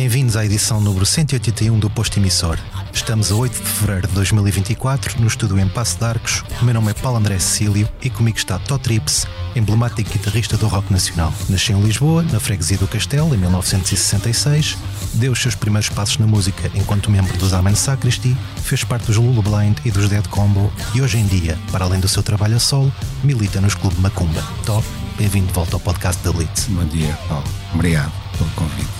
Bem-vindos à edição número 181 do Posto Emissor. Estamos a 8 de fevereiro de 2024, no estúdio em Passo de Arcos. O meu nome é Paulo André Cecílio e comigo está Tó Trips, emblemático guitarrista do rock nacional. Nasceu em Lisboa, na freguesia do Castelo, em 1966. Deu os seus primeiros passos na música enquanto membro dos Amen Sacristi, fez parte dos Lulu Blind e dos Dead Combo e hoje em dia, para além do seu trabalho a solo, milita nos Clube Macumba. Tó, bem-vindo de volta ao podcast da Blitz. Bom dia, Paulo. Obrigado pelo convite.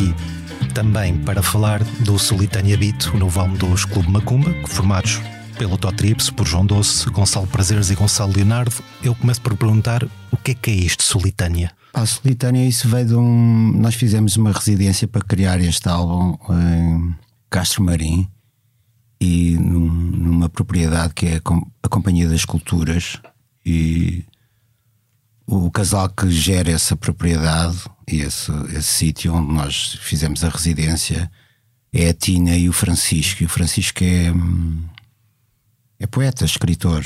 Aqui também para falar do Solitânia Beat, o novo álbum dos Clube Macumba, formados pelo Tó Trips, por João Doce, Gonçalo Prazeres e Gonçalo Leonardo. Eu começo por perguntar o que é que é isto, Solitânia? A Solitânia, isso veio de um. Nós fizemos uma residência para criar este álbum em Castro Marim e num, numa propriedade que é a Companhia das Culturas. E o casal que gera essa propriedade e esse, esse sítio onde nós fizemos a residência é a Tina e o Francisco. E o Francisco é, é poeta, escritor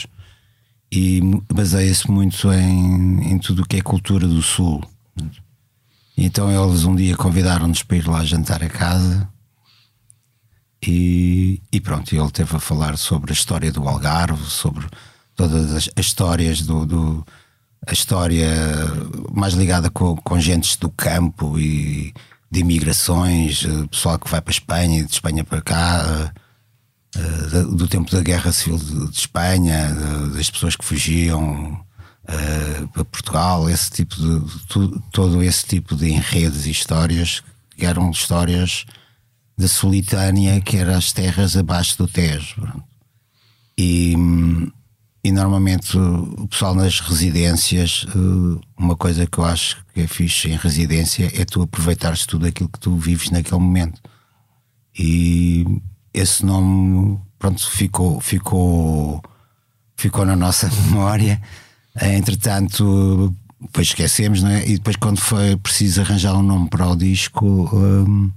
e baseia-se muito em, em tudo o que é cultura do Sul. Então eles um dia convidaram-nos para ir lá jantar a casa e, e pronto, ele teve a falar sobre a história do Algarve, sobre todas as, as histórias do, do- a história mais ligada com, com gentes do campo e de imigrações, eh, pessoal que vai para a Espanha e de Espanha para cá, eh, eh, do tempo da Guerra Civil de, Espanha, das pessoas que fugiam para Portugal, esse tipo de todo esse tipo de enredos e histórias que eram histórias da Solitânia, que eram as terras abaixo do Tejo. E, hum, e normalmente o pessoal nas residências, eh, uma coisa que eu acho que é fixe em residência é tu aproveitares tudo aquilo que tu vives naquele momento. E esse nome, pronto, ficou, ficou, ficou na nossa memória. Entretanto, depois esquecemos, não é? E depois, quando foi preciso arranjar um nome para o disco, hum,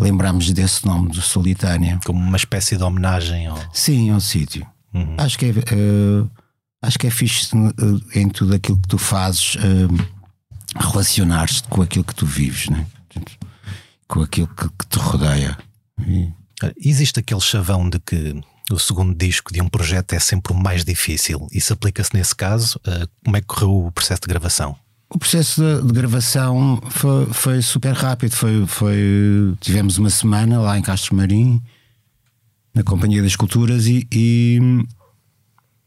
lembramos desse nome, do Solitânia. Como uma espécie de homenagem ao. Sim, é um sítio. Acho que é, eh, acho que é fixe eh, em tudo aquilo que tu fazes eh, relacionar-te com aquilo que tu vives, né? Com aquilo que, que te rodeia. E- Existe aquele chavão de que o segundo disco de um projeto é sempre o mais difícil. Isso aplica-se nesse caso? Uh, Como é que correu o processo de gravação? O processo de, de gravação foi, foi super rápido. Foi, foi, tivemos uma semana lá em Castro Marim, na Companhia das Culturas, e, e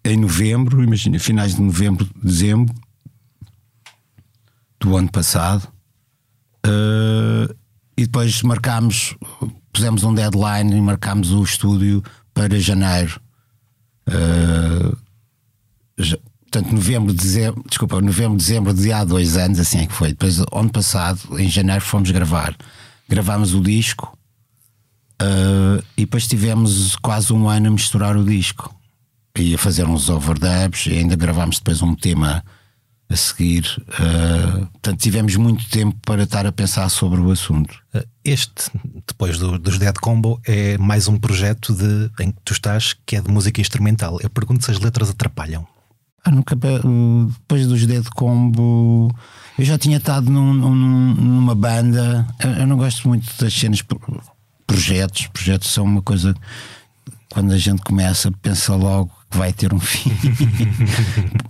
em novembro, imagina, finais de novembro, dezembro do ano passado, eh, e depois marcámos, pusemos um deadline e marcámos o estúdio para janeiro. Eh, já- portanto, novembro, dezembro, desculpa, novembro, dezembro de há dois anos, assim é que foi. Depois, ano passado, em janeiro, fomos gravar. Gravámos o disco eh, e depois tivemos quase um ano a misturar o disco e a fazer uns overdubs e ainda gravámos depois um tema a seguir. eh, portanto, tivemos muito tempo para estar a pensar sobre o assunto. Uh, Este, depois do- dos Dead Combo, é mais um projeto de, em que tu estás que é de música instrumental. Eu pergunto se as letras atrapalham. Ah, nunca, uh, depois dos Dead Combo, eu já tinha estado num- num- numa banda. Eu, eu não gosto muito das cenas projetos. Projetos são uma coisa. Quando a gente começa, pensa logo que vai ter um fim.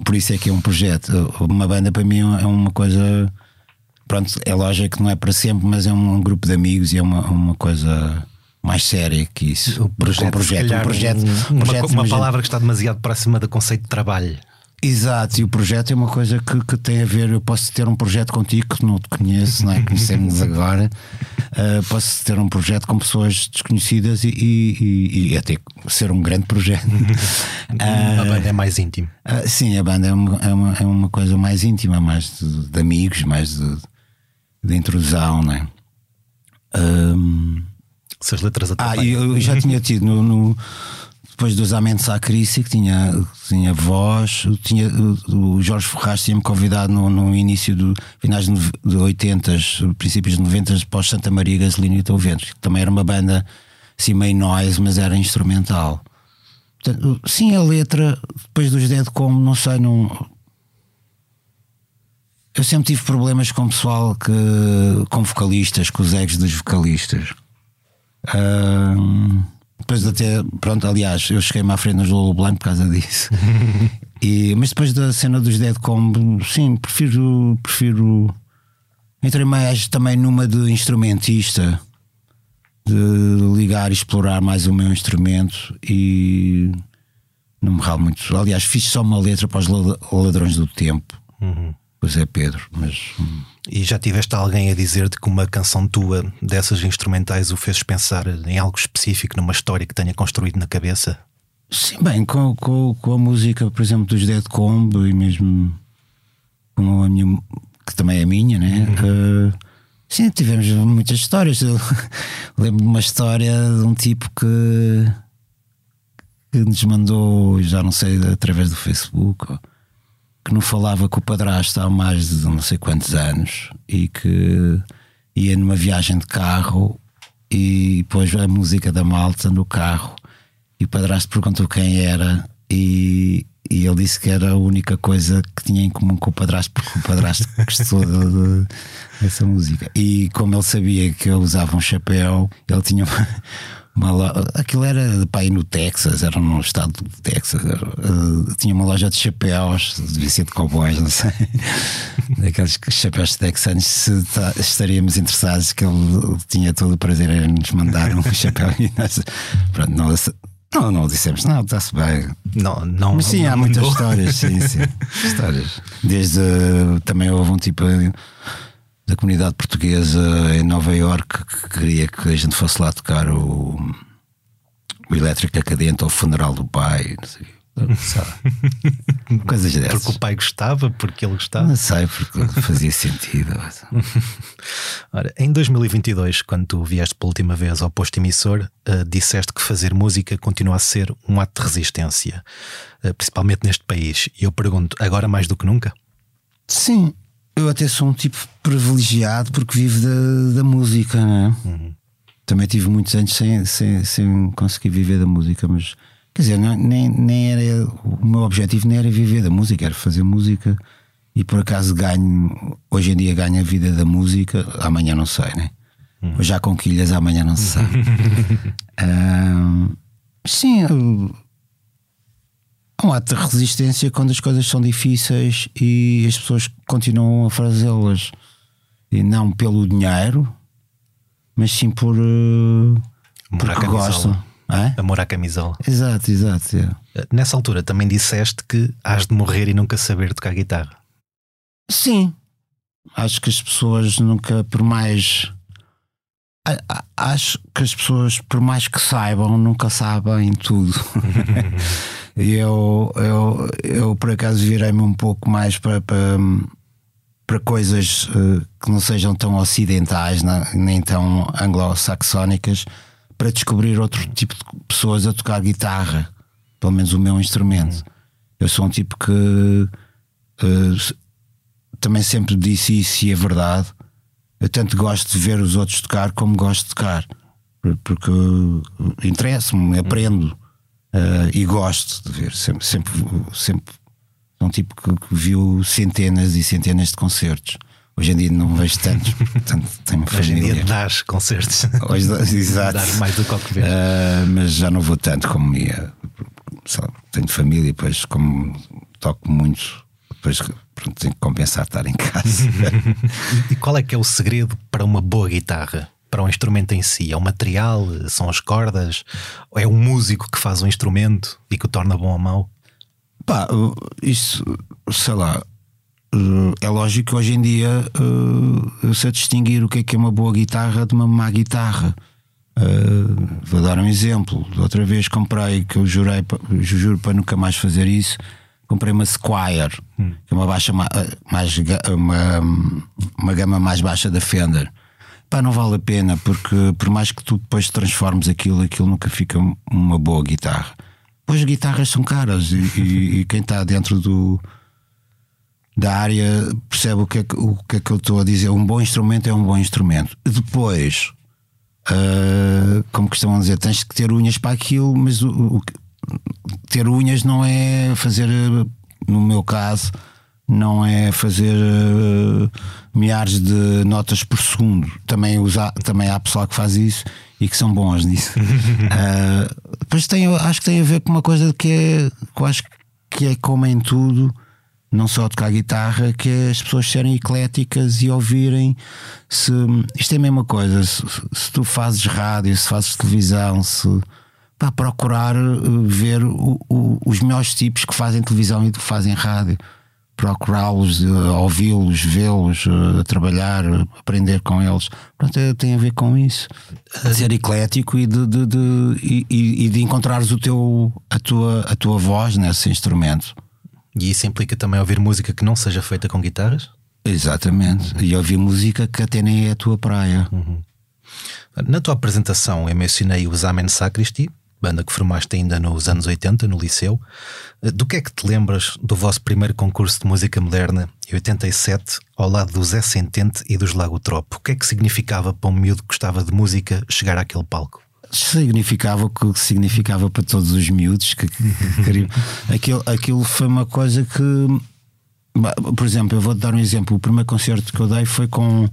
Por isso é que é um projeto. Uma banda para mim é uma coisa. Pronto, é lógico que não é para sempre, mas é um, grupo de amigos e é uma, uma coisa mais séria que isso. O projeto, um projeto, calhar, um projeto, um- um uma, projeto, uma imagina- palavra que está demasiado próxima do conceito de trabalho. Exato, e o projeto é uma coisa que, que tem a ver. Eu posso ter um projeto contigo que não te conheço, não é? Conhecemos agora. Uh, posso ter um projeto com pessoas desconhecidas e, e- e- até ser um grande projeto. a banda é mais íntimo. Ah, sim, a banda é uma, é uma, é uma coisa mais íntima, mais de, de amigos, mais de, de intrusão, não é? Ahm, Se as letras ah, atrapalham. e eu já tinha tido no, no- depois dos Amentos à Crise que tinha, que tinha voz, tinha, o Jorge Ferraz tinha-me convidado no, no início do finais de, nove- de 80, princípios de 90 pós Santa Maria Gasolina e Ventos, que também era uma banda assim meio noise, mas era instrumental. Portanto, sim, a letra, depois dos Dead Como, não sei, não. Eu sempre tive problemas com o pessoal que, com vocalistas, com os egos dos vocalistas. Ahm, depois até, pronto, aliás, eu cheguei-me à frente no Lolo Blanco por causa disso. E, mas depois da cena dos Dead Combo, sim, prefiro. prefiro entrei mais também numa de instrumentista, de ligar e explorar mais o meu instrumento e não me ralo muito. Aliás, fiz só uma letra para os la- ladrões do tempo. Pois é, Pedro, mas. hum, E já tiveste alguém a dizer-te que uma canção tua dessas instrumentais o fez pensar em algo específico, numa história que tenha construído na cabeça? Sim, bem, com, com, com a música, por exemplo, dos Dead Combo e mesmo com a minha, que também é minha, né? Eh, sim, tivemos muitas histórias. Eu lembro de uma história de um tipo que, que nos mandou, já não sei, através do Facebook, ó, que não falava com o padrasto há mais de não sei quantos anos e que ia numa viagem de carro e pôs a música da malta no carro e o padrasto perguntou quem era e, e ele disse que era a única coisa que tinha em comum com o padrasto porque o padrasto gostou de- de- dessa música. E como ele sabia que eu usava um chapéu ele tinha uma, uma loja, aquilo era pai no Texas, era no estado do Texas era, eh, tinha uma loja de chapéus devia ser de cowboys, não sei daqueles chapéus texanos se tá- estaríamos interessados que ele tinha todo o prazer em nos mandar um chapéu e nós, pronto, não, não, não dissemos, não, está-se bem. Não, não. Mas sim, não há muitas histórias, sim, sim. histórias. Desde também houve um tipo da comunidade portuguesa em Nova Iorque que queria que a gente fosse lá tocar o, o Elétrica Cadente ao funeral do pai, não sei. Coisas dessas. Porque o pai gostava, porque ele gostava. Não sei, porque fazia sentido. Ora, em 2022, quando tu vieste pela última vez ao posto emissor, eh, disseste que fazer música continua a ser um ato de resistência, eh, principalmente neste país. E eu pergunto, agora mais do que nunca? Sim, eu até sou um tipo privilegiado porque vivo da, da música, não é? Também tive muitos anos sem, sem, sem conseguir viver da música, mas quer dizer, não- nem, nem era o meu objetivo nem era viver da música, era fazer música e por acaso ganho, hoje em dia ganho a vida da música, amanhã não sei, né? Hoje já com quilhas, amanhã não se sabe. Ahm, sim, eu- Há um ato de resistência quando as coisas são difíceis e as pessoas continuam a fazê-las. E não pelo dinheiro, mas sim por. eh, Amor à porque camisola. gostam. Hã? Amor à camisola. Exato, exato. é. Eh, Nessa altura também disseste que has de morrer e nunca saber tocar guitarra. Sim. Acho que as pessoas nunca, por mais. Acho que as pessoas, por mais que saibam, nunca sabem tudo. Eu, eu, eu, por acaso, virei-me um pouco mais para, para, para coisas eh, que não sejam tão ocidentais na- nem tão anglo-saxónicas para descobrir outro tipo de pessoas a tocar guitarra, pelo menos o meu instrumento. Eu sou um tipo que eh, também sempre disse isso e é verdade. Eu tanto gosto de ver os outros tocar como gosto de tocar, Por- porque interessa-me, aprendo eh, e gosto de ver. Sempre, sempre, sempre sou um tipo que, que viu centenas e centenas de concertos. Hoje em dia não vejo tantos, portanto tenho Hoje em família. dia dás concertos. Hoje, exato. Mais do que ao que vês. Ah, mas já não vou tanto como ia. Tenho família, depois como toco muito, depois pronto, tenho que compensar estar em casa. E qual é que é o segredo para uma boa guitarra? Para o instrumento em si? É o material? São as cordas? Ou é o músico que faz o instrumento e que o torna bom ou mau? Pá, isso, sei lá, é lógico que hoje em dia eu sei distinguir o que é que é uma boa guitarra de uma má guitarra. Vou dar um exemplo. Outra vez comprei, que eu jurei, juro para nunca mais fazer isso. Comprei uma Squire, hum. que é uma baixa mais, uma, uma gama mais baixa da Fender. Pá, não vale a pena, porque por mais que tu depois transformes aquilo, aquilo nunca fica uma boa guitarra. Pois as guitarras são caras e, e, e quem está dentro do, da área percebe o que, é que, o que é que eu estou a dizer. Um bom instrumento é um bom instrumento. Depois, uh, como costumam dizer, tens que ter unhas para aquilo, mas o, o, ter unhas não é fazer, no meu caso, não é fazer uh, milhares de notas por segundo. Também, usa, também há pessoal que faz isso e que são bons nisso. uh, depois tem, acho que tem a ver com uma coisa que é, que eu acho que é como em tudo não só tocar guitarra, que é as pessoas serem ecléticas e ouvirem se isto é a mesma coisa, se, se tu fazes rádio, se fazes televisão, se para procurar eh, ver o, o, os melhores tipos que fazem televisão e que fazem rádio, procurá-los, eh, ouvi-los, vê-los, uh, trabalhar, aprender com eles. Portanto, tem a ver com isso. Ser eclético e de, de, de, e, e de encontrares o teu, a, tua, a tua voz nesse instrumento. E isso implica também ouvir música que não seja feita com guitarras? Exatamente. Uhum. E ouvir música que até nem é a tua praia. Uhum. Na tua apresentação eu mencionei os Amen Sacristi, banda que formaste ainda nos anos 80, no Liceu. Do que é que te lembras do vosso primeiro concurso de música moderna, em 87, ao lado do Zé Sentente e dos Lago Tropo? O que é que significava para um miúdo que gostava de música chegar àquele palco? significava o que significava para todos os miúdos. Que, que, aquilo, aquilo foi uma coisa que, por exemplo, eu vou-te dar um exemplo. O primeiro concerto que eu dei foi com,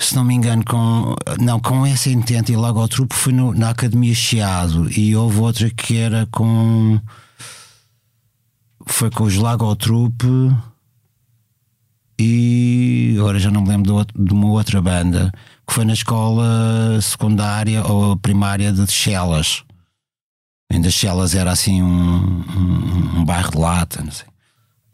se não me engano, com, não, com essa intento e logo ao trupe foi no, na Academia Chiado e houve outra que era com, foi com os Lago ao Trupe e agora já não me lembro de, de uma outra banda que foi na escola secundária ou primária de Chelas. Ainda Chelas era assim um, um, um bairro de lata, não sei.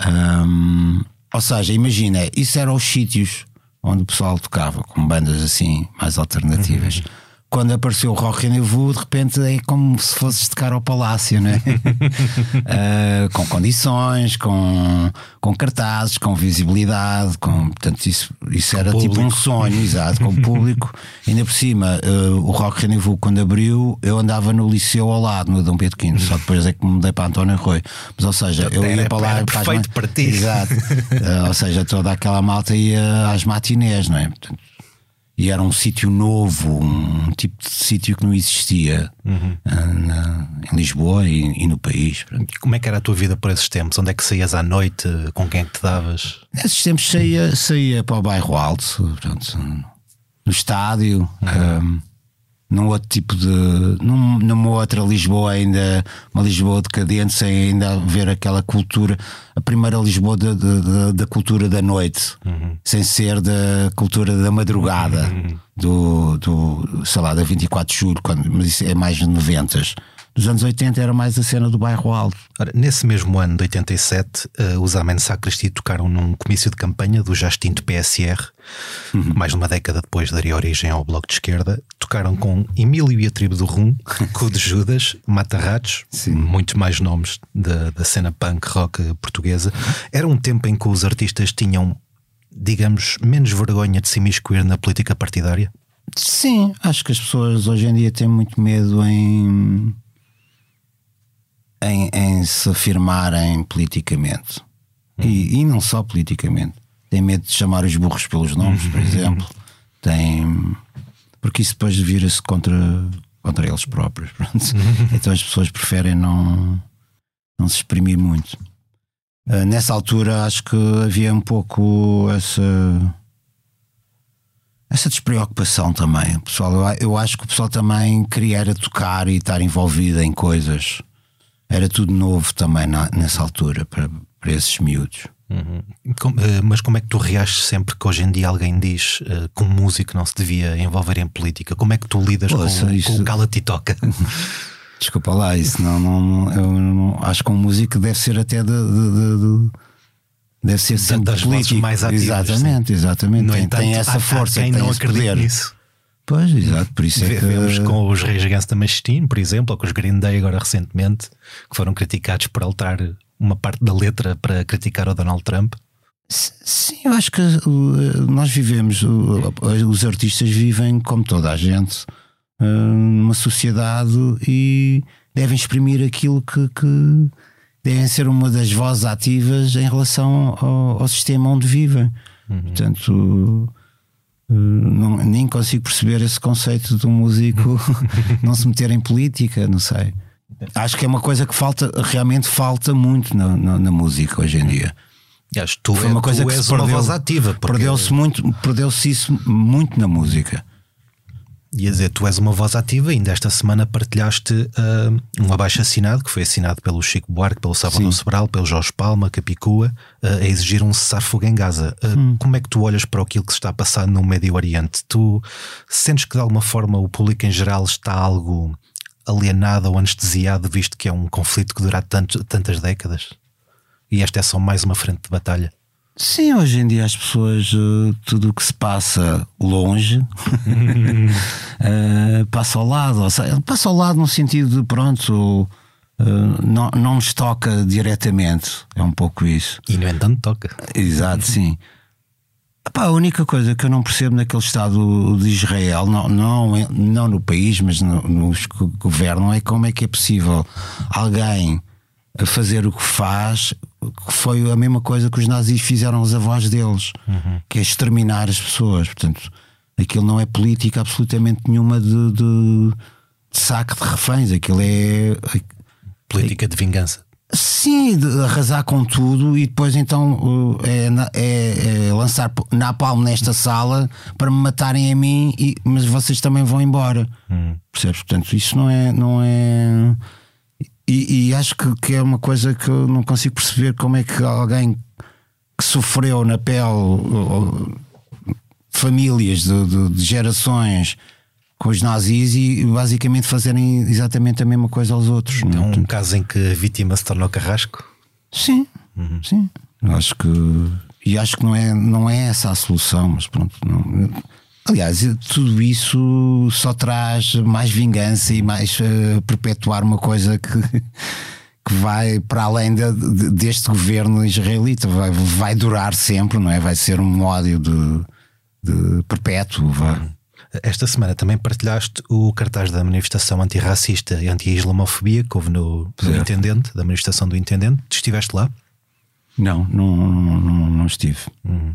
Um, ou seja, imagina, isso eram os sítios onde o pessoal tocava, com bandas assim mais alternativas. Uhum quando apareceu o Rock Rendezvous, de repente é como se fosse tocar ao palácio, né? uh, com condições, com, com cartazes, com visibilidade, com, portanto, isso, isso era público. tipo um sonho, exato, com o público. Ainda por cima, uh, o Rock Rendezvous, quando abriu, eu andava no liceu ao lado, no Dom Pedro V, só depois é que me mudei para António Rui. Mas, ou seja, eu ia para lá. Era para perfeito para ti. Exato. Uh, ou seja, toda aquela malta ia às matinés, não é? Portanto, e era um sítio novo, um tipo de sítio que não existia uhum. Ah, na, em Lisboa e, e, no país. E como é que era a tua vida por esses tempos? Onde é que saías à noite? Com quem é que te davas? Nesses tempos saía, saía para o bairro Alto, pronto, no estádio. Uhum. Um, num outro tipo de. Num, numa outra Lisboa, ainda uma Lisboa decadente, sem ainda haver aquela cultura, a primeira Lisboa da cultura da noite, uhum. sem ser da cultura da madrugada, uhum. do, do, sei lá, da 24 de julho, quando, mas isso é mais de 90 nos anos 80 era mais a cena do bairro alto. Ora, nesse mesmo ano de 87, uh, os Amen Sacristi tocaram num comício de campanha do já extinto PSR, uhum. mais de uma década depois daria origem ao Bloco de Esquerda. Tocaram com Emílio e a Tribo do Rum, Cu de Judas, Mata Ratos, muitos mais nomes da, da cena punk rock portuguesa. Era um tempo em que os artistas tinham, digamos, menos vergonha de se imiscuir na política partidária? Sim, acho que as pessoas hoje em dia têm muito medo em em, em se afirmarem politicamente. E, e, não só politicamente. Tem medo de chamar os burros pelos nomes, por exemplo. Tem. Porque isso depois vira-se contra, contra eles próprios. então as pessoas preferem não, não se exprimir muito. Uh, nessa altura acho que havia um pouco essa essa despreocupação também. Pessoal, eu, eu acho que o pessoal também queria tocar e estar envolvido em coisas era tudo novo também na, nessa altura para, para esses miúdos. Uhum. Eh, mas como é que tu reages sempre que hoje em dia alguém diz uh, que um músico não se devia envolver em política? Como é que tu lidas com, isso... com o cala-te toca? Desculpa lá, isso não, não, eu não, acho que um músico deve ser até de, de, de, de deve ser sempre das político. mais ativas, exatamente, sim. exatamente. Tem, entanto, tem essa há, força, há quem tem não acredita nisso. Pois, exato, por isso é que. Vemos com os Reis Against the Machine, por exemplo, ou com os Green Day agora recentemente, que foram criticados por alterar uma parte da letra para criticar o Donald Trump. Sim, eu acho que nós vivemos, os artistas vivem como toda a gente uh, numa sociedade e devem exprimir aquilo que, que devem ser uma das vozes ativas em relação ao, ao sistema onde vivem. Uhum. Portanto, não, nem consigo perceber esse conceito de um músico não se meter em política, não sei. Acho que é uma coisa que falta, realmente falta muito na, na, na música hoje em dia. Aliás, tu, Foi uma é, coisa que se perdeu, ativa. Porque... Perdeu-se muito, perdeu-se isso muito na música. Ia dizer, tu és uma voz ativa, ainda esta semana partilhaste uh, um abaixo assinado, que foi assinado pelo Chico Buarque, pelo Salvador Sim. Sobral, pelo Jorge Palma, Capicua, uh, a exigir um cessar-fogo em Gaza. Uh, hum. Como é que tu olhas para aquilo que se está a passar no Médio Oriente? Tu sentes que de alguma forma o público em geral está algo alienado ou anestesiado, visto que é um conflito que dura tanto, tantas décadas? E esta é só mais uma frente de batalha? Sim, hoje em dia as pessoas, uh, tudo o que se passa longe, uh, passa ao lado. Ou seja, passa ao lado no sentido de, pronto, uh, não, não nos toca diretamente. É um pouco isso. E no entanto toca. Exato, sim. Epá, a única coisa que eu não percebo naquele Estado de Israel, não, não, não no país, mas no, nos que governam, é como é que é possível alguém fazer o que faz, que foi a mesma coisa que os nazis fizeram aos avós deles, uhum. que é exterminar as pessoas. Portanto, aquilo não é política absolutamente nenhuma de, de, de saque de reféns, aquilo é. Política de vingança. Sim, de arrasar com tudo e depois então é, é, é lançar napalm nesta sala para me matarem a mim, e, mas vocês também vão embora. Hum. Percebes? Portanto, isso não é. Não é e, e, acho que, que, é uma coisa que eu não consigo perceber como é que alguém que sofreu na pele famílias de, de, de gerações com os nazis e basicamente fazerem exatamente a mesma coisa aos outros. É um caso em que a vítima se tornou carrasco? Sim, uhum. sim. Acho que. E acho que não é, não é essa a solução, mas pronto. Não, aliás, tudo isso só traz mais vingança e mais uh, perpetuar uma coisa que. que vai para além de, de, deste governo israelita, vai, vai durar sempre, não é? Vai ser um ódio de, de perpétuo. Vai. Esta semana também partilhaste o cartaz da manifestação antirracista e anti-islamofobia que houve no, no Intendente, da manifestação do Intendente. Estiveste lá? Não, não, não, não estive. Uhum.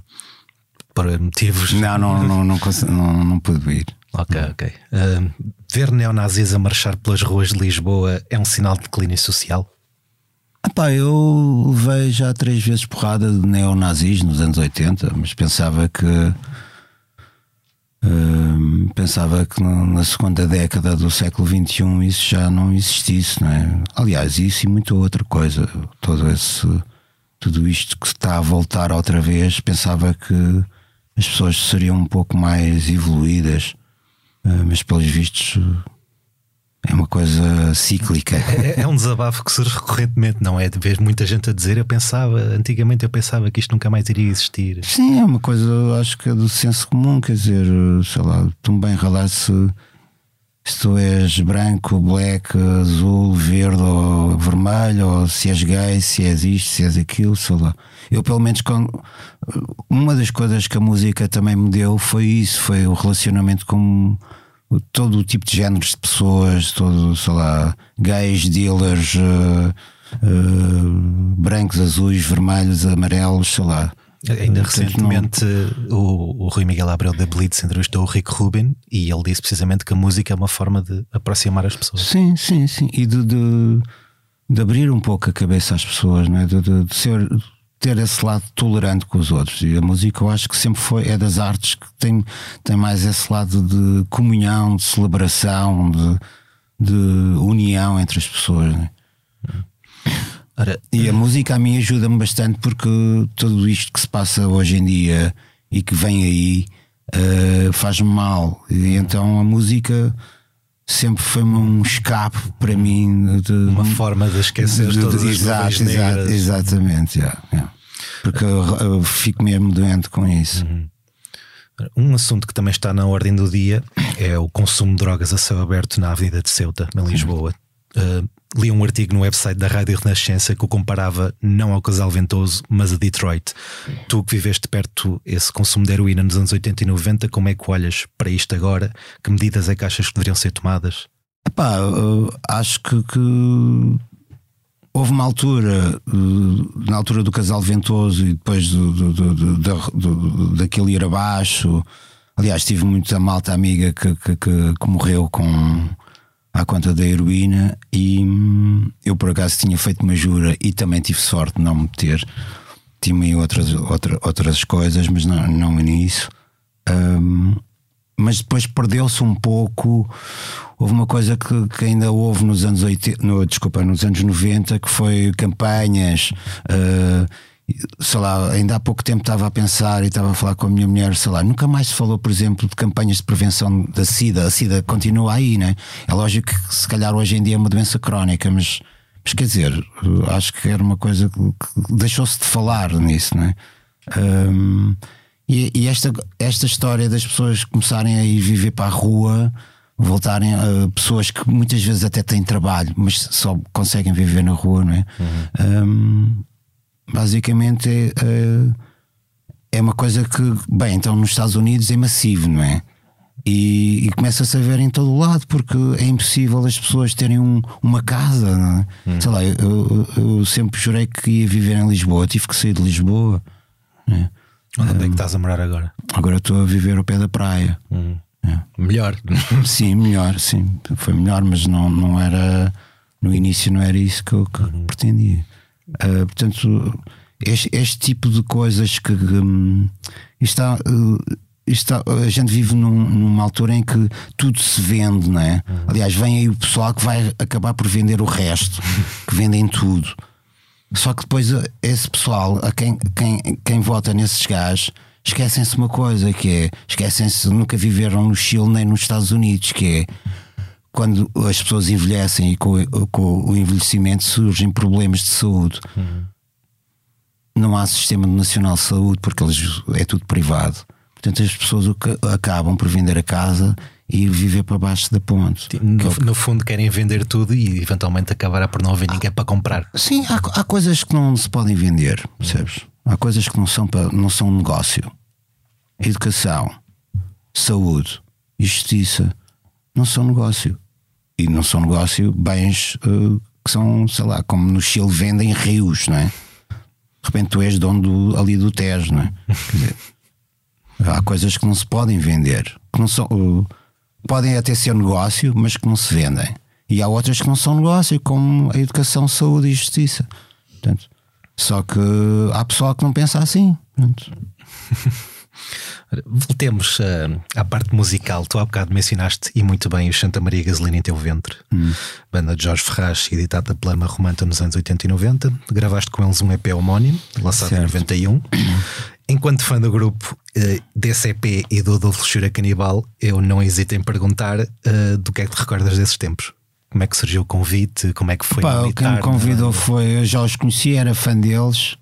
Por motivos. Não, não, não, não, não, não pude ir. Ok, ok. Uh, ver neonazis a marchar pelas ruas de Lisboa é um sinal de declínio social? Epá, eu vejo já três vezes porrada de neonazis nos anos 80, mas pensava que pensava que na segunda década do século XXI isso já não existisse, não é? Aliás, isso e muita outra coisa, todo esse, tudo isto que está a voltar outra vez, pensava que as pessoas seriam um pouco mais evoluídas, uh, mas pelos vistos é uma coisa cíclica. É, é, é, um desabafo que surge recorrentemente, não é? De vez muita gente a dizer, eu pensava, antigamente eu pensava que isto nunca mais iria existir. Sim, é uma coisa, acho que é do senso comum, quer dizer, sei lá, bem ralar se, tu és branco, black, azul, verde ou vermelho, ou se és gay, se és isto, se és aquilo, sei lá. Eu, pelo menos, quando, uma das coisas que a música também me deu foi isso, foi o relacionamento com todo o tipo de géneros de pessoas, todo, sei lá, gays, dealers, uh, uh, brancos, azuis, vermelhos, amarelos, sei lá. Ainda recentemente não... o, o Rui Miguel Abreu da Blitz entrevistou o Rick Rubin e ele disse precisamente que a música é uma forma de aproximar as pessoas. Sim, sim, sim. E de, de, de abrir um pouco a cabeça às pessoas, né? de, de, de ser ter esse lado tolerante com os outros. E a música eu acho que sempre foi, é das artes que tem, tem mais esse lado de comunhão, de celebração, de, de união entre as pessoas. Né? Ora, e a música a mim ajuda-me bastante porque tudo isto que se passa hoje em dia e que vem aí uh, faz-me mal. E então a música sempre foi um escape para mim. De, uma forma de esquecer de, de, todas as exato, exato, Exatamente, yeah, yeah. porque eu, eu, fico mesmo doente com isso. Uhum. Um assunto que também está na ordem do dia é o consumo de drogas a céu aberto na Avenida de Ceuta, em Lisboa. Uh, li um artigo no website da Rádio Renascença que o comparava não ao Casal Ventoso, mas a Detroit. Tu que viveste perto esse consumo de heroína nos anos 80 e 90, como é que olhas para isto agora? Que medidas é que achas que deveriam ser tomadas? Epá, acho que, que, houve uma altura, na altura do Casal Ventoso e depois do, do, do, daquele ir abaixo. Aliás, tive muita malta amiga que, que, que morreu com à conta da heroína e hum, eu por acaso tinha feito uma jura e também tive sorte de não meter. Tinha outras, outra, outras coisas, mas não, não nisso. Um, mas depois perdeu-se um pouco. Houve uma coisa que, que, ainda houve nos anos 80, no, desculpa, nos anos 90, que foi campanhas. Uh, sei lá, ainda há pouco tempo estava a pensar e estava a falar com a minha mulher, sei lá, nunca mais se falou, por exemplo, de campanhas de prevenção da SIDA. A SIDA continua aí, né? É lógico que se calhar hoje em dia é uma doença crónica, mas, mas quer dizer, acho que era uma coisa que, deixou-se de falar nisso, né? Um, e, e esta, esta história das pessoas começarem a ir viver para a rua voltarem a pessoas que muitas vezes até têm trabalho, mas só conseguem viver na rua, não é? Uhum. Um, basicamente é, é, é uma coisa que, bem, então nos Estados Unidos é massivo, não é? E, e começa-se a ver em todo o lado porque é impossível as pessoas terem um, uma casa, não é? Hum. Sei lá, eu, eu, eu, sempre jurei que ia viver em Lisboa, tive que sair de Lisboa. É? Onde um, é que estás a morar agora? Agora estou a viver ao pé da praia. Hum. É. Melhor? Sim, melhor, sim. Foi melhor, mas não, não era. No início não era isso que eu, que uhum. pretendia. Uh, portanto, este, este, tipo de coisas que um, está, uh, está, a gente vive num, numa altura em que tudo se vende, não é? Uhum. Aliás, vem aí o pessoal que vai acabar por vender o resto, que vendem tudo. Só que depois uh, esse pessoal, a quem, quem, quem vota nesses gajos, esquecem-se uma coisa que é esquecem-se nunca viveram no Chile nem nos Estados Unidos, que é quando as pessoas envelhecem e com, com o envelhecimento surgem problemas de saúde. Uhum. Não há sistema nacional de saúde porque eles, é tudo privado. Portanto, as pessoas acabam por vender a casa e viver para baixo da ponte. No, é no, fundo, querem vender tudo e eventualmente acabará por não haver ninguém para comprar. Sim, há, há, coisas que não se podem vender, percebes? Há coisas que não são, para, não são negócio. Educação, saúde e justiça não são negócio. E não são negócio bens uh, que são, sei lá, como no Chile vendem rios, não é? De repente tu és dono do, ali do Tejo, não é? Quer dizer, há coisas que não se podem vender, que não são, uh, podem até ser negócio, mas que não se vendem. E há outras que não são negócio, como a educação, saúde e justiça. Portanto, só que há pessoal que não pensa assim. Portanto. Voltemos uh, à parte musical. Tu há bocado mencionaste e muito bem o Santa Maria Gasolina em Teu Ventre, hum. banda de Jorge Ferraz, editada pela Lama Romanta nos anos 80 e 90. Gravaste com eles um EP homónimo, lançado certo. em 91. Enquanto fã do grupo uh, desse EP e do Adolfo Chura Canibal, eu não hesito em perguntar uh, do que é que te recordas desses tempos. Como é que surgiu o convite? Como é que foi? Pá, o que me convidou foi, eu já os conhecia, era fã deles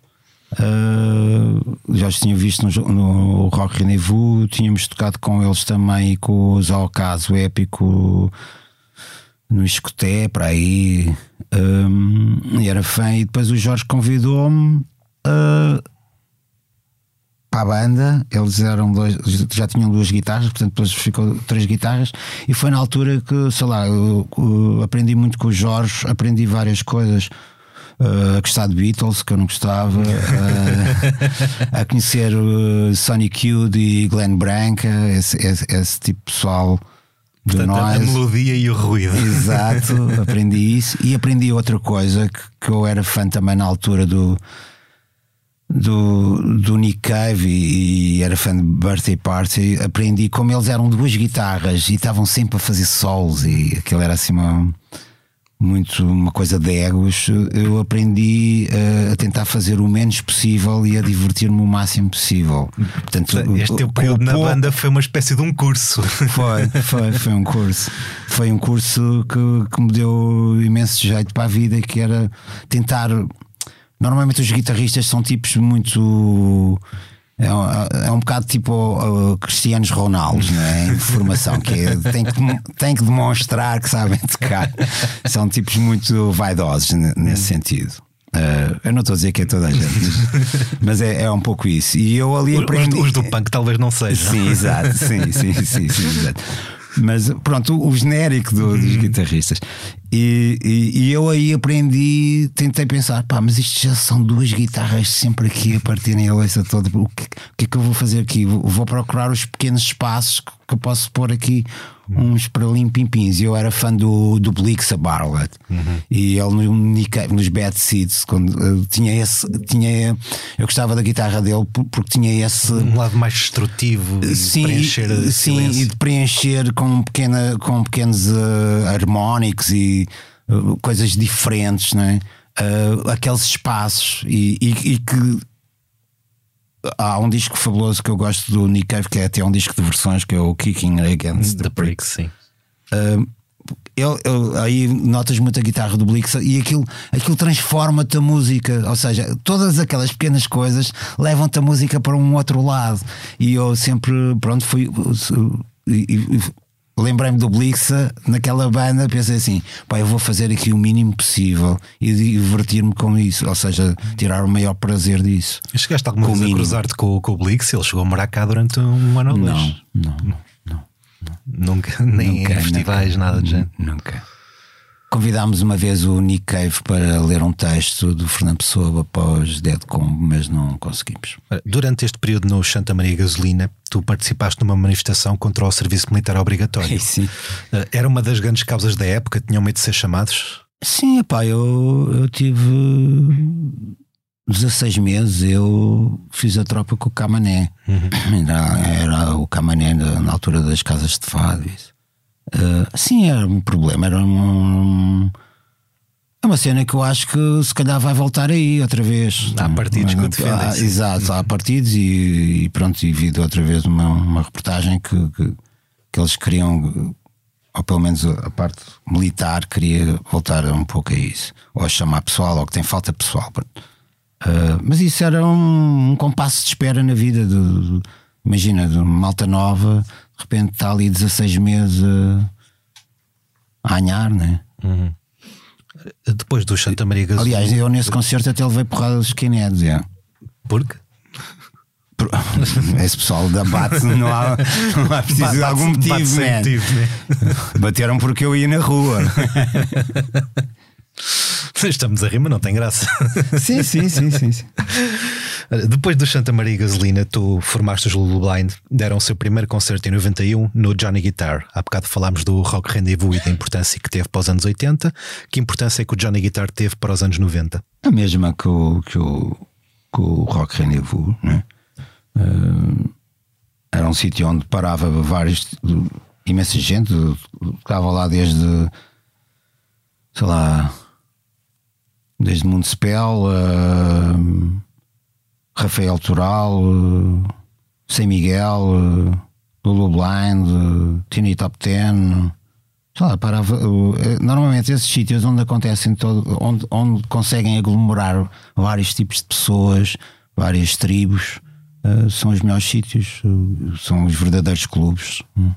Uh, já os tinha visto no, no Rock Rendezvous, tínhamos tocado com eles também com os ao caso épico no Escoté, para aí, um, e era fã. E depois o Jorge convidou-me uh, para a banda. Eles eram dois, já tinham duas guitarras, portanto, depois ficou três guitarras. E foi na altura que, sei lá, eu, eu aprendi muito com o Jorge, aprendi várias coisas a gostar de Beatles, que eu não gostava, uh, a conhecer uh, Sonic Youth e Glenn Branca, esse, esse, esse tipo de pessoal. Portanto, a melodia e o ruído. Exato, aprendi isso e aprendi outra coisa que, que eu era fã também na altura do, do, do Nick Cave e, e, era fã de Birthday Party. Aprendi como eles eram duas guitarras e estavam sempre a fazer solos e aquilo era assim uma muito uma coisa de egos, eu aprendi uh, a tentar fazer o menos possível e a divertir-me o máximo possível. Portanto, este teu período na banda foi uma espécie de um curso. Foi, foi, foi um curso. Foi um curso que, que me deu imenso jeito para a vida, que era tentar. Normalmente os guitarristas são tipos muito é um, é um bocado tipo uh, Cristianos Ronaldo, né? em formação, que é, tem, que, tem que demonstrar que sabem tocar. São tipos muito vaidosos nesse sentido. Uh, eu não estou a dizer que é toda a gente, mas é, é um pouco isso. E eu ali aprendi. Os, os do punk talvez não sejam. Sim, exato, sim, sim, sim, sim, exato. Mas pronto, o, genérico do, dos uhum. guitarristas. E, e, e, eu aí aprendi, tentei pensar, pá, mas isto já são duas guitarras sempre aqui a partirem a leça toda. O que, o que é que eu vou fazer aqui? Vou procurar os pequenos espaços que eu posso pôr aqui uns para limpimpins. Eu era fã do, do Blix a Barlet uhum. e ele no, nos Bad Seeds, quando uh, tinha esse, tinha, eu gostava da guitarra dele porque tinha esse um lado mais destrutivo e sim, de preencher sim, e de preencher com, pequena, com pequenos uh, harmónicos e uh, coisas diferentes, não é? aqueles espaços e, e, e que há um disco fabuloso que eu gosto do Nick Cave, que é até um disco de versões, que é o Kicking Against the, the Bricks. Sim. Uh, aí notas muito a guitarra do Blix e aquilo, aquilo transforma-te a música, ou seja, todas aquelas pequenas coisas levam-te a música para um outro lado. E eu sempre, pronto, fui. E, e, lembrei-me do Blixa naquela banda, pensei assim: pá, eu vou fazer aqui o mínimo possível e divertir-me com isso, ou seja, tirar o maior prazer disso. E chegaste alguma vez a cruzar-te com, com o Blix? Ele chegou a morar cá durante um ano ou dois? Não, não, não. não. Nunca, nem nunca, em festivais, nunca, nada de gente. Nunca. Convidámos uma vez o Nick Cave para ler um texto do Fernando Pessoa após Dead Combo, mas não conseguimos. Durante este período no Santa Maria Gasolina, tu participaste numa manifestação contra o serviço militar obrigatório. Sim. Eh, era uma das grandes causas da época? Tinham medo de ser chamados? Sim, pá, eu, eu tive 16 meses, eu fiz a tropa com o Camané. Uhum. Era, era, o Camané na, na, altura das casas de fado. Isso. Uh, sim, era um problema, era um, é uma cena que eu acho que se calhar vai voltar aí outra vez. Há partidos que o defendem. Ah, exato, há partidos e, e, pronto, e vi outra vez uma, uma reportagem que, que, que, eles queriam, ou pelo menos a parte militar, queria voltar um pouco a isso, ou a chamar pessoal, ou que tem falta pessoal. Uh, mas isso era um, um, compasso de espera na vida. De, de, imagina, de uma malta nova de repente está ali 16 meses a, anhar, né? Uhum. Depois do Santa Maria Gasolina. Aliás, eu nesse concerto até levei porrada dos skinheads, é. Por quê? Esse pessoal da bate não há, não há preciso de algum motivo, né? motivo né? Bateram porque eu ia na rua. Estamos a rir, mas não tem graça. Sim, sim, sim, sim. sim. Depois do Santa Maria Gasolina, tu formaste os Lulu Blind, deram o seu primeiro concerto em 91 no Johnny Guitar. Há bocado falámos do Rock Rendezvous e da importância que teve para os anos 80. Que importância é que o Johnny Guitar teve para os anos 90? A mesma que o, que o, que o Rock Rendezvous, né? Uh, era um sítio onde parava vários, imensa gente, estava lá desde, sei lá, desde Municipal, uh, Rafael Toral, uh, Sem Miguel, uh, Lulu Blind, uh, Tiny Top Ten. Sei lá, parava, normalmente esses sítios onde acontecem todo, onde, onde conseguem aglomerar vários tipos de pessoas, várias tribos, são os melhores sítios, são os verdadeiros clubes. Hum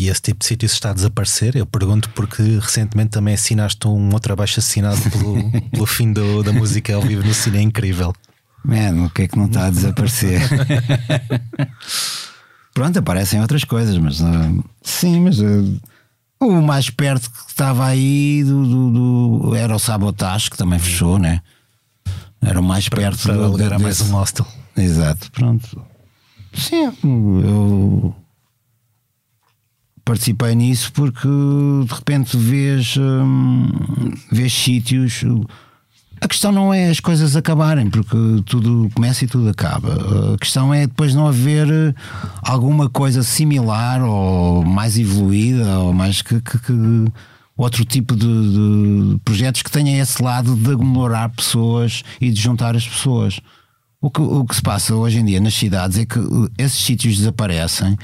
e esse tipo de sítios está a desaparecer? Eu pergunto porque recentemente também assinaste um outro abaixo assinado pelo, pelo fim do, da música ao vivo no cine é incrível. Mano, o que é que não está a desaparecer? Pronto, aparecem outras coisas, mas uh, sim, mas uh, o mais perto que estava aí do, do, do, era o Sabotage, que também fechou, né? Era o mais perto para, para do, era mais um hostel. Exato, pronto. Sim, eu participei nisso porque de repente vês, hum, vês sítios. A questão não é as coisas acabarem, porque tudo começa e tudo acaba. A questão é depois não haver alguma coisa similar ou mais evoluída ou mais que, que, que outro tipo de, de projetos que tenha esse lado de aglomerar pessoas e de juntar as pessoas. O que, o que se passa hoje em dia nas cidades é que esses sítios desaparecem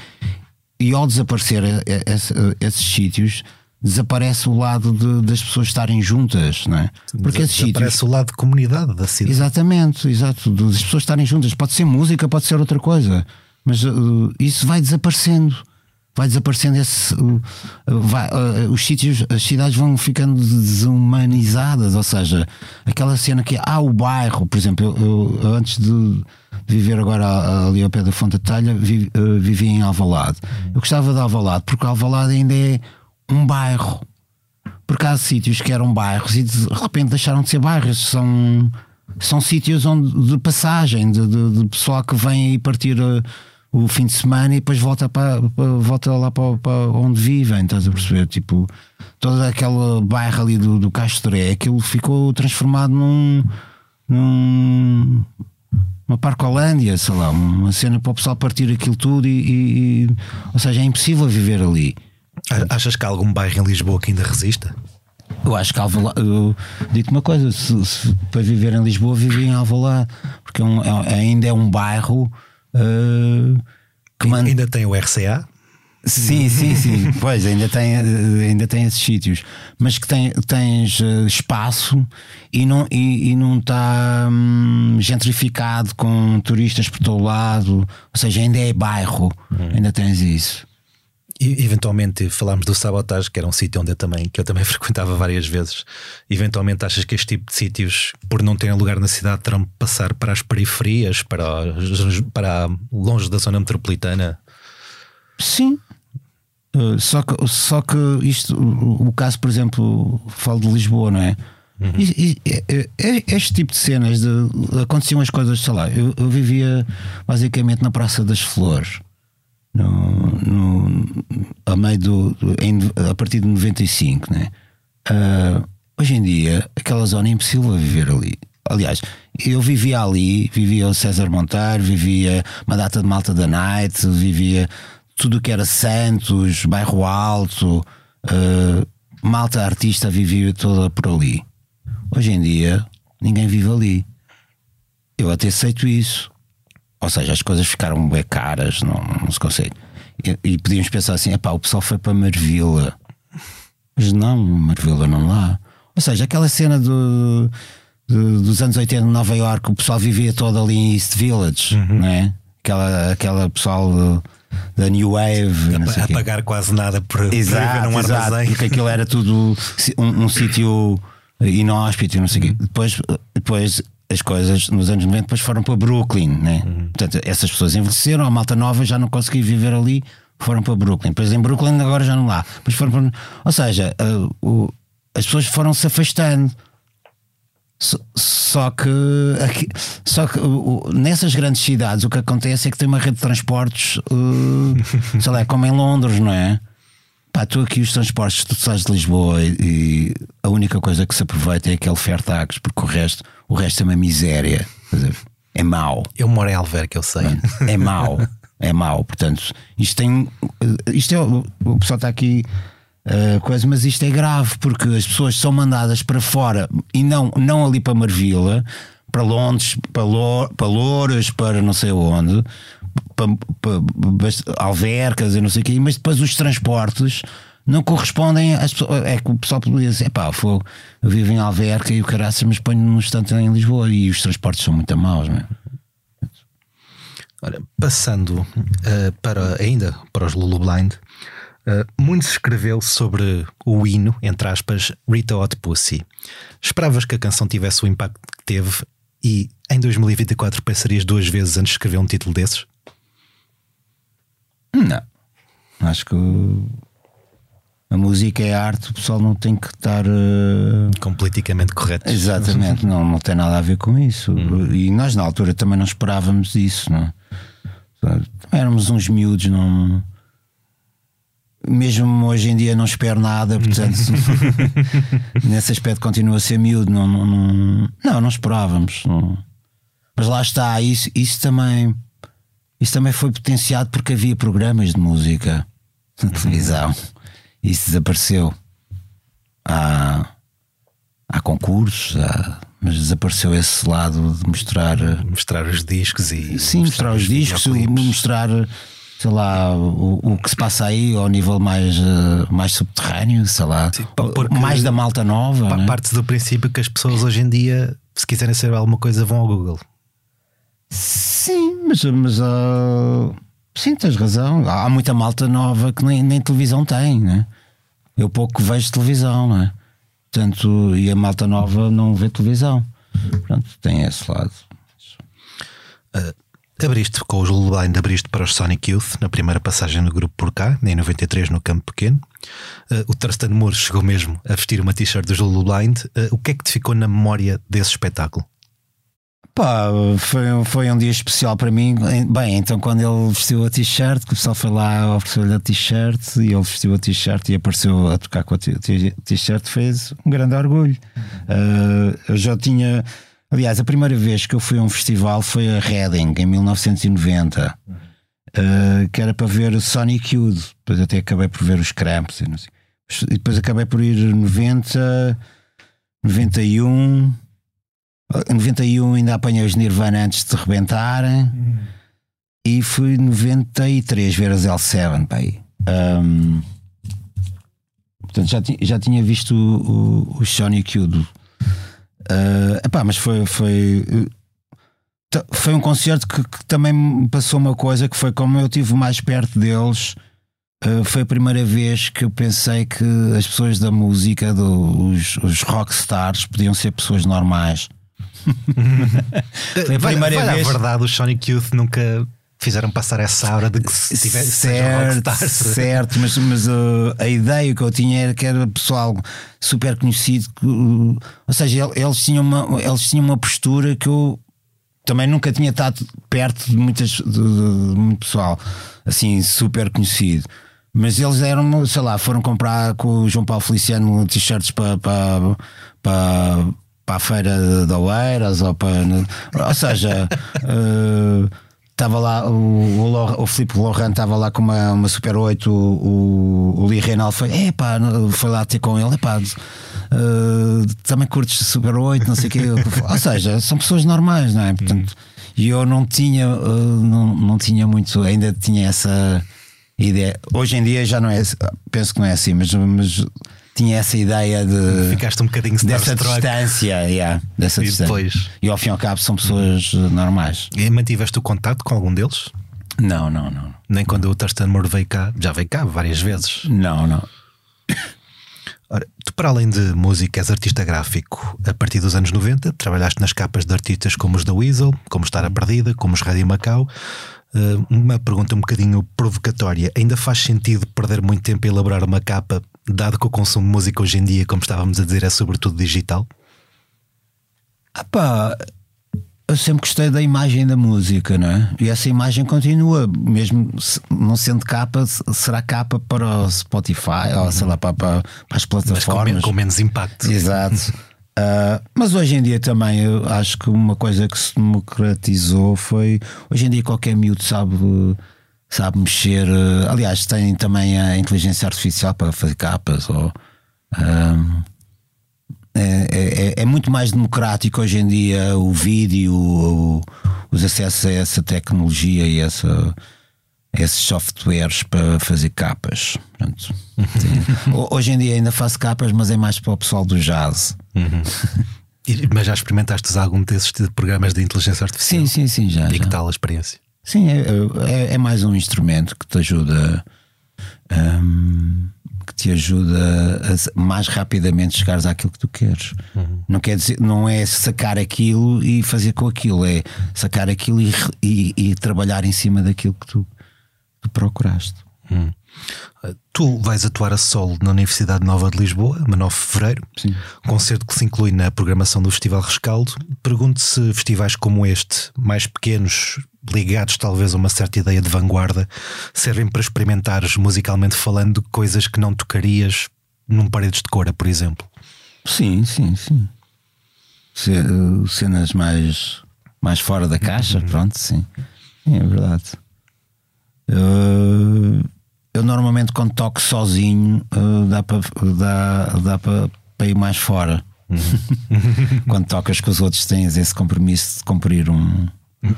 e ao desaparecer esse, esses sítios desaparece o lado de, das pessoas estarem juntas, não é? Porque esses desaparece sítios... o lado de comunidade da cidade. Exatamente, exato, das pessoas estarem juntas. Pode ser música, pode ser outra coisa, mas uh, isso vai desaparecendo vai desaparecendo esse. Vai, uh, os sítios, as cidades vão ficando desumanizadas, ou seja, aquela cena que há o bairro, por exemplo, eu, eu antes de viver agora ali ao pé da Fonte de Talha, vi, uh, vivia em Alvalade. Eu gostava de Alvalade porque Alvalade ainda é um bairro. Porque há sítios que eram bairros e de repente deixaram de ser bairros, são, são sítios onde, de passagem, de, de, de pessoal que vem aí partir. Uh, o fim de semana e depois volta, para, volta lá para, onde vivem, estás a perceber? Tipo, toda aquela bairro ali do, do Castoré, aquilo ficou transformado num. num uma Parcolândia, sei lá, uma cena para o pessoal partir aquilo tudo e, e, ou seja, é impossível viver ali. Achas que há algum bairro em Lisboa que ainda resista? Eu acho que Alvalade, eu digo uma coisa, se, se, para viver em Lisboa, vivi em Alvalade, porque é um, é, ainda é um bairro uh, que man... Ainda tem o RCA? Sim, sim, sim. pois, ainda tem, ainda tem esses sítios. Mas que tem, tens uh, espaço e não e, e não está hum, gentrificado com turistas por todo lado. Ou seja, ainda é bairro. Hum. Ainda tens isso. E, eventualmente falámos do Sabotage, que era um sítio onde eu também, que eu também frequentava várias vezes. Eventualmente achas que este tipo de sítios, por não terem lugar na cidade, terão de passar para as periferias, para, para longe da zona metropolitana? Sim. Uh, só, que, só que isto, o, o, caso, por exemplo, falo de Lisboa, não é? Uhum. E, e, e, este tipo de cenas de, aconteciam as coisas, sei lá, eu, eu vivia basicamente na Praça das Flores no, no, a meio do, em, a partir de 95, né? Uh, hoje em dia aquela zona é impossível viver ali. Aliás, eu vivia ali, vivia o César Montar, vivia uma data de Malta da Night, vivia tudo o que era Santos, Bairro Alto, uh, Malta Artista vivia toda por ali. Hoje em dia ninguém vive ali. Eu até aceito isso. Ou seja, as coisas ficaram bem caras, não, não se consegue. E, e podíamos pensar assim: epá, o pessoal foi para Marvila. Mas não, Marvila não lá. Ou seja, aquela cena do, do, dos anos 80 em Nova York, o pessoal vivia todo ali em East Village, uhum. não é? Aquela, aquela pessoal da New Wave. A, a pagar quase nada por, exato, exato, armazém. Porque aquilo era tudo um, um sítio inóspito e não sei o quê. Depois, depois as coisas nos anos 90 depois foram para Brooklyn, né? Uhum. Portanto, essas pessoas envelheceram, a malta nova já não conseguia viver ali, foram para Brooklyn. Depois em Brooklyn agora já não lá. Depois foram para... Ou seja, uh, uh, as pessoas foram se afastando. So, só que, aqui, só que uh, nessas grandes cidades o que acontece é que tem uma rede de transportes, uh, sei lá, como em Londres, não é? Pá, tu aqui os transportes, tu sais de Lisboa e, a única coisa que se aproveita é aquele Fairtax, porque o resto, o resto é uma miséria. É mau. Eu moro em Alverca, eu sei. É mau. É mau. Portanto, isto tem. Isto é. O pessoal está aqui. Uh, coisa, mas isto é grave porque as pessoas são mandadas para fora e não, não ali para Marvila, para Londres, para, para Louras, para não sei onde, para, para, alvercas e não sei o quê, mas depois os transportes não correspondem às pessoas. É que o pessoal poderia dizer: pá, eu vivo em Alverca e o caraças, mas ponho num instante em Lisboa e os transportes são muito maus, não é? Ora, passando uh, para ainda para os Lulu Blind, uh, muito se escreveu sobre o hino, entre aspas, Rita Hot Pussy. Esperavas que a canção tivesse o impacto que teve e em 2024 pensarias duas vezes antes de escrever um título desses? Não. Acho que a música é arte, o pessoal não tem que estar uh... com politicamente correto. Exatamente, não, não tem nada a ver com isso. Hum. E nós na altura também não esperávamos isso, não é? Éramos uns miúdos, não. Mesmo hoje em dia não espero nada, portanto, nesse aspecto continua a ser miúdo. Não, não, não, não, não esperávamos. Não. Mas lá está, isso, isso também isso também foi potenciado porque havia programas de música na televisão. Isso desapareceu. há, há concursos, há, mas desapareceu esse lado de mostrar. Mostrar os discos e. Sim, mostrar, mostrar os discos, mostrar sei lá, o, o que se passa aí ao nível mais, uh, mais subterrâneo, sei lá, Sim, mais da malta nova. Né? Parte do princípio que as pessoas hoje em dia, se quiserem saber alguma coisa, vão ao Google. Sim, mas, mas uh, sim, tens razão. Há muita malta nova que nem, nem televisão tem, né? Eu pouco vejo televisão, não é? Portanto, e a malta nova não vê televisão. Pronto, tem esse lado. Uh, Abriste com os Lullablind, abriste para os Sonic Youth na primeira passagem no grupo por cá, em 93 no Campo Pequeno. Uh, o Thurston Moore chegou mesmo a vestir uma t-shirt dos Lullablind. Uh, o que é que te ficou na memória desse espetáculo? Foi, foi um dia especial para mim. Bem, então quando ele vestiu a t-shirt, o pessoal foi lá oferecer-lhe a t-shirt e ele vestiu a t-shirt e apareceu a tocar com a t-shirt, fez um grande orgulho. Uh, eu já tinha Aliás, a primeira vez que eu fui a um festival foi a Reading, em 1990, uh, que era para ver Sonic Youth. Depois até acabei por ver os Cramps. E, e depois acabei por ir 90, 91. 91 ainda apanhei os Nirvana antes de rebentarem. Uhum. E fui 93 ver as L7. Pai. Um, portanto, já, já tinha visto o, o, o Sonic Youth Uh, epá, mas foi, foi, foi um concerto que, que, também me passou uma coisa que foi como eu estive mais perto deles. Uh, foi a primeira vez que eu pensei que as pessoas da música, do, os, os rockstars, podiam ser pessoas normais. foi a primeira vai, vai vez. verdade, o Sonic Youth nunca fizeram passar essa aura de que se tivesse certo, certo, mas, mas uh, a ideia que eu tinha era que era pessoal super conhecido, que, uh, ou seja, eles tinham, uma, eles tinham uma postura que eu também nunca tinha estado perto de muitas de, de muito pessoal assim super conhecido. Mas eles eram, sei lá, foram comprar com o João Paulo Feliciano t-shirts para, para, para, para a feira de Oeiras ou para. Ou seja, uh, Estava lá, o, o, o Filipe Lohan estava lá com uma, uma Super 8, o, o, o Lee Reinal foi, epá, foi lá ter com ele, epá, uh, também curtes Super 8, não sei o quê. Ou seja, são pessoas normais, não é? Portanto, e eu não tinha, uh, não, não tinha muito, ainda tinha essa ideia. Hoje em dia já não é, penso que não é assim, mas, mas tinha essa ideia de. Ficaste um bocadinho dessa distância, yeah, dessa e distância. Depois... E ao fim e ao cabo são pessoas normais. E mantiveste o contato com algum deles? Não, não, não. Nem quando o Thurston Moore veio cá, já veio cá várias vezes. Não, não. Ora, tu, para além de música, és artista gráfico. A partir dos anos 90, trabalhaste nas capas de artistas como os da Weasel, como Estar a Perdida, como os Rádio Macau. Uh, uma pergunta um bocadinho provocatória: ainda faz sentido perder muito tempo a elaborar uma capa dado que o consumo de música hoje em dia, como estávamos a dizer, é sobretudo digital? Ah pá, eu sempre gostei da imagem da música, não é? E essa imagem continua, mesmo não sendo capa, será capa para o Spotify, ou sei lá, para, para, para as plataformas. Mas com, com menos impacto. Exato. Uh, mas hoje em dia também eu acho que uma coisa que se democratizou foi hoje em dia qualquer miúdo sabe sabe mexer. Eh, aliás, tem também a inteligência artificial para fazer capas. Ou, um, é, é, é, muito mais democrático hoje em dia o vídeo, o, os acessos a essa tecnologia e essa, esses softwares para fazer capas. Portanto, hoje em dia ainda faço capas, mas é mais para o pessoal do jazz. Uhum. Mas já experimentaste algum desses programas de inteligência artificial? Sim, sim, sim, já. E que tal a experiência? Sim, é, é, é mais um instrumento que te ajuda. Um, que te ajuda a mais rapidamente chegares àquilo que tu queres. Uhum. Não quer dizer, não é sacar aquilo e fazer com aquilo, é sacar aquilo e, e, e trabalhar em cima daquilo que tu, procuraste. Uhum. Tu vais atuar a solo na Universidade Nova de Lisboa, a 9 de Fevereiro, Sim. concerto que se inclui na programação do Festival Rescaldo. Pergunto se festivais como este, mais pequenos, ligados talvez a uma certa ideia de vanguarda, servem para experimentares musicalmente falando coisas que não tocarias num Paredes de Cora, por exemplo. Sim, sim, sim. Cenas mais, mais fora da caixa, uhum. pronto, sim. sim. É verdade. Uh, eu normalmente quando toco sozinho uh, dá para dá, dá para ir mais fora. Uhum. quando tocas com os outros tens esse compromisso de cumprir um.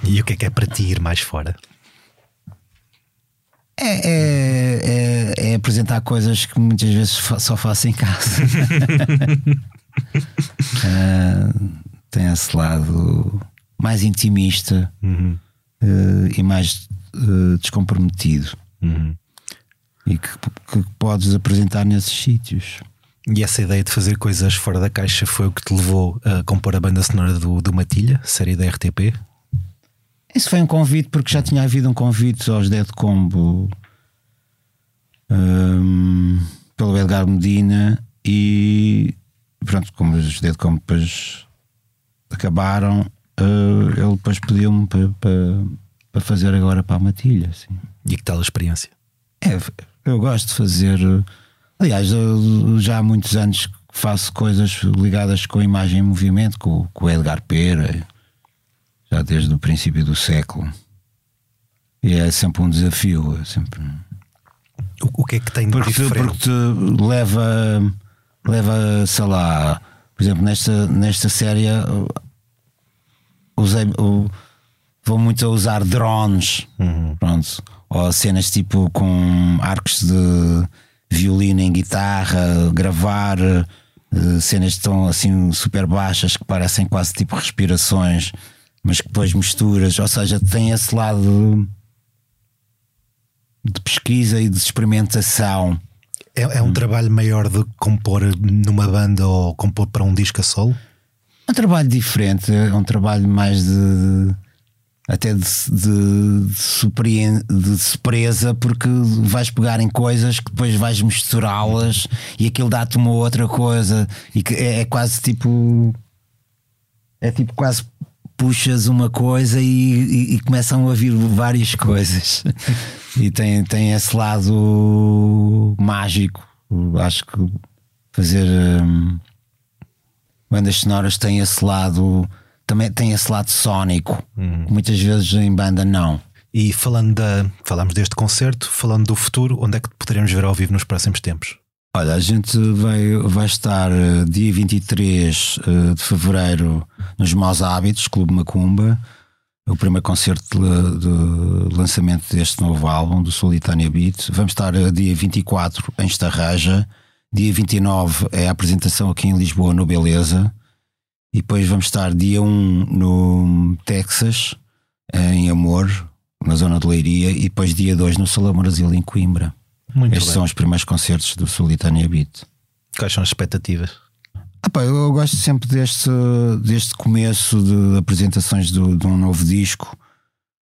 E o que é que é para ti ir mais fora? É, é, é, é apresentar coisas que muitas vezes só faço em casa. uh, tem esse lado mais intimista uhum. uh, e mais uh, descomprometido. Uhum. E que, que podes apresentar nesses sítios. E essa ideia de fazer coisas fora da caixa foi o que te levou a compor a banda sonora do, do Matilha, série da RTP? Isso foi um convite, porque já tinha havido um convite aos Dead Combo um, pelo Edgar Medina e pronto, como os Dead Combo depois acabaram, uh, ele depois pediu-me para, para, para, fazer agora para a Matilha. Assim. E que tal a experiência? É, eu gosto de fazer. Aliás, já há muitos anos que faço coisas ligadas com a imagem em movimento, com, com o Edgar Pera, já desde o princípio do século. E é sempre um desafio. É sempre... O, o que é que tem de porque, diferente? Porque te leva, leva, sei lá, por exemplo, nesta, nesta série usei, vou muito a usar drones, uhum. pronto, ou cenas tipo com arcos de violino em guitarra, gravar uh, cenas tão assim super baixas que parecem quase tipo respirações, mas que depois misturas, ou seja, tem esse lado de pesquisa e de experimentação. É, é um hum. trabalho maior de compor numa banda ou compor para um disco a solo? É um trabalho diferente, é um trabalho mais de até de, de, de, de, surpresa, porque vais pegar em coisas que depois vais misturá-las e aquilo dá-te uma outra coisa e que é, é, quase tipo é tipo quase puxas uma coisa e, e, e começam a vir várias coisas e tem, tem esse lado mágico. Acho que fazer hum, bandas sonoras tem esse lado também tem esse lado sónico, uhum. muitas vezes em banda não. E falando da. Falamos deste concerto, falando do futuro, onde é que poderemos ver ao vivo nos próximos tempos? Olha, a gente vai, vai estar uh, dia 23 uh, eh, de fevereiro nos Maus Hábitos, Clube Macumba, o primeiro concerto de, de lançamento deste novo álbum, do Solitânia Beat. Vamos estar uh, dia 24 em Estarraja, dia 29 é a apresentação aqui em Lisboa, no Beleza. E depois vamos estar dia 1 no Texas, em Amor, na zona de Leiria, e depois dia 2 no Salão Brasil, em Coimbra. Muito Estes bem. são os primeiros concertos do Solitânia Beat. Quais são as expectativas? Ah, pá, eu gosto sempre deste, deste começo de apresentações do, de um novo disco,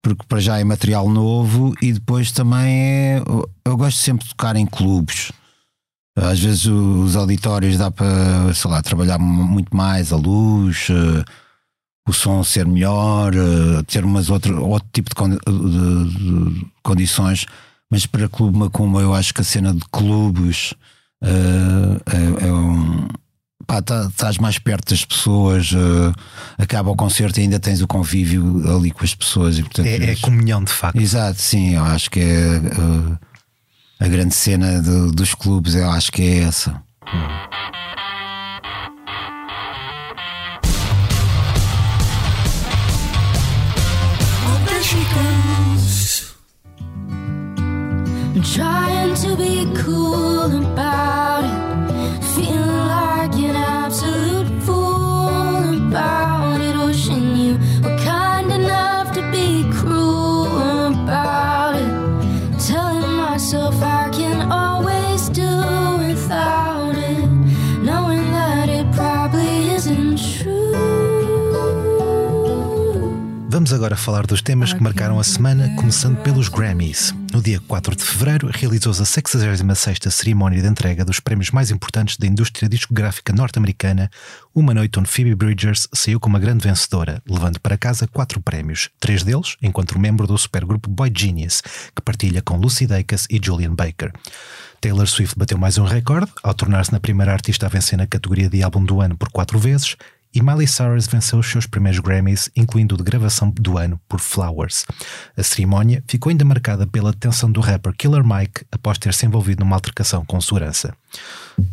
porque para já é material novo e depois também é. Eu gosto sempre de tocar em clubes. Às vezes os auditórios dá para, sei lá, trabalhar muito mais a luz, uh, o som ser melhor, uh, ter umas outro, outro tipo de, con de, de, condições. Mas para Clube Macumba eu acho que a cena de clubes uh, é, é, um. Pá, tá, estás mais perto das pessoas, acaba o concerto e ainda tens o convívio ali com as pessoas. E, portanto, é, é comunhão de facto. Exato, sim, eu acho que é a grande cena de, dos clubes, eu acho que é essa. Trying to be cool about it, feeling like an Vamos agora falar dos temas que marcaram a semana, começando pelos Grammys. No dia 4 de fevereiro, realizou-se a 66 cerimónia de entrega dos prémios mais importantes da indústria discográfica norte-americana, uma noite onde Phoebe Bridgers saiu como a grande vencedora, levando para casa quatro prémios, três deles enquanto membro do supergrupo Boy Genius, que partilha com Lucy Dacus e Julian Baker. Taylor Swift bateu mais um recorde, ao tornar-se na primeira artista a vencer na categoria de álbum do ano por quatro vezes, e Miley Cyrus venceu os seus primeiros Grammys, incluindo o de gravação do ano por Flowers. A cerimónia ficou ainda marcada pela detenção do rapper Killer Mike após ter se envolvido numa altercação com segurança.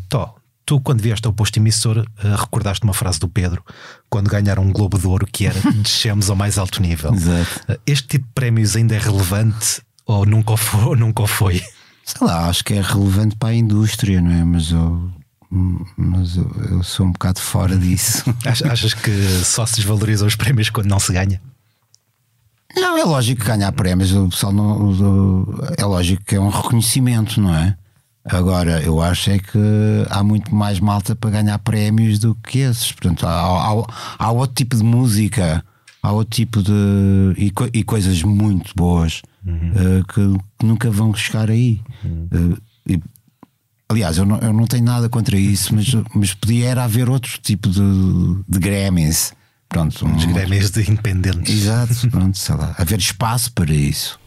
Tó, tu, quando vieste ao posto emissor, uh, recordaste uma frase do Pedro, quando ganharam um Globo de Ouro, que era descemos ao mais alto nível. Exato. Uh, este tipo de prémios ainda é relevante ou nunca foi? Ou nunca foi? Sei lá, acho que é relevante para a indústria, não é? Mas eu mas eu, eu, sou um bocado fora disso. Achas que só se desvalorizam os prémios quando não se ganha? Não, é lógico que ganhar prémios, o pessoal não, é lógico que é um reconhecimento, não é? Agora, eu acho é que há muito mais malta para ganhar prémios do que esses. Portanto, há, há, há outro tipo de música, há outro tipo de. e, e coisas muito boas uhum. uh, que, que, nunca vão chegar aí. Uhum. Uh, e, aliás, eu não, eu não tenho nada contra isso, mas, mas podia era haver outro tipo de, de Grammys. Pronto, um, Grammys de independentes. Exato, pronto, sei lá. Haver espaço para isso.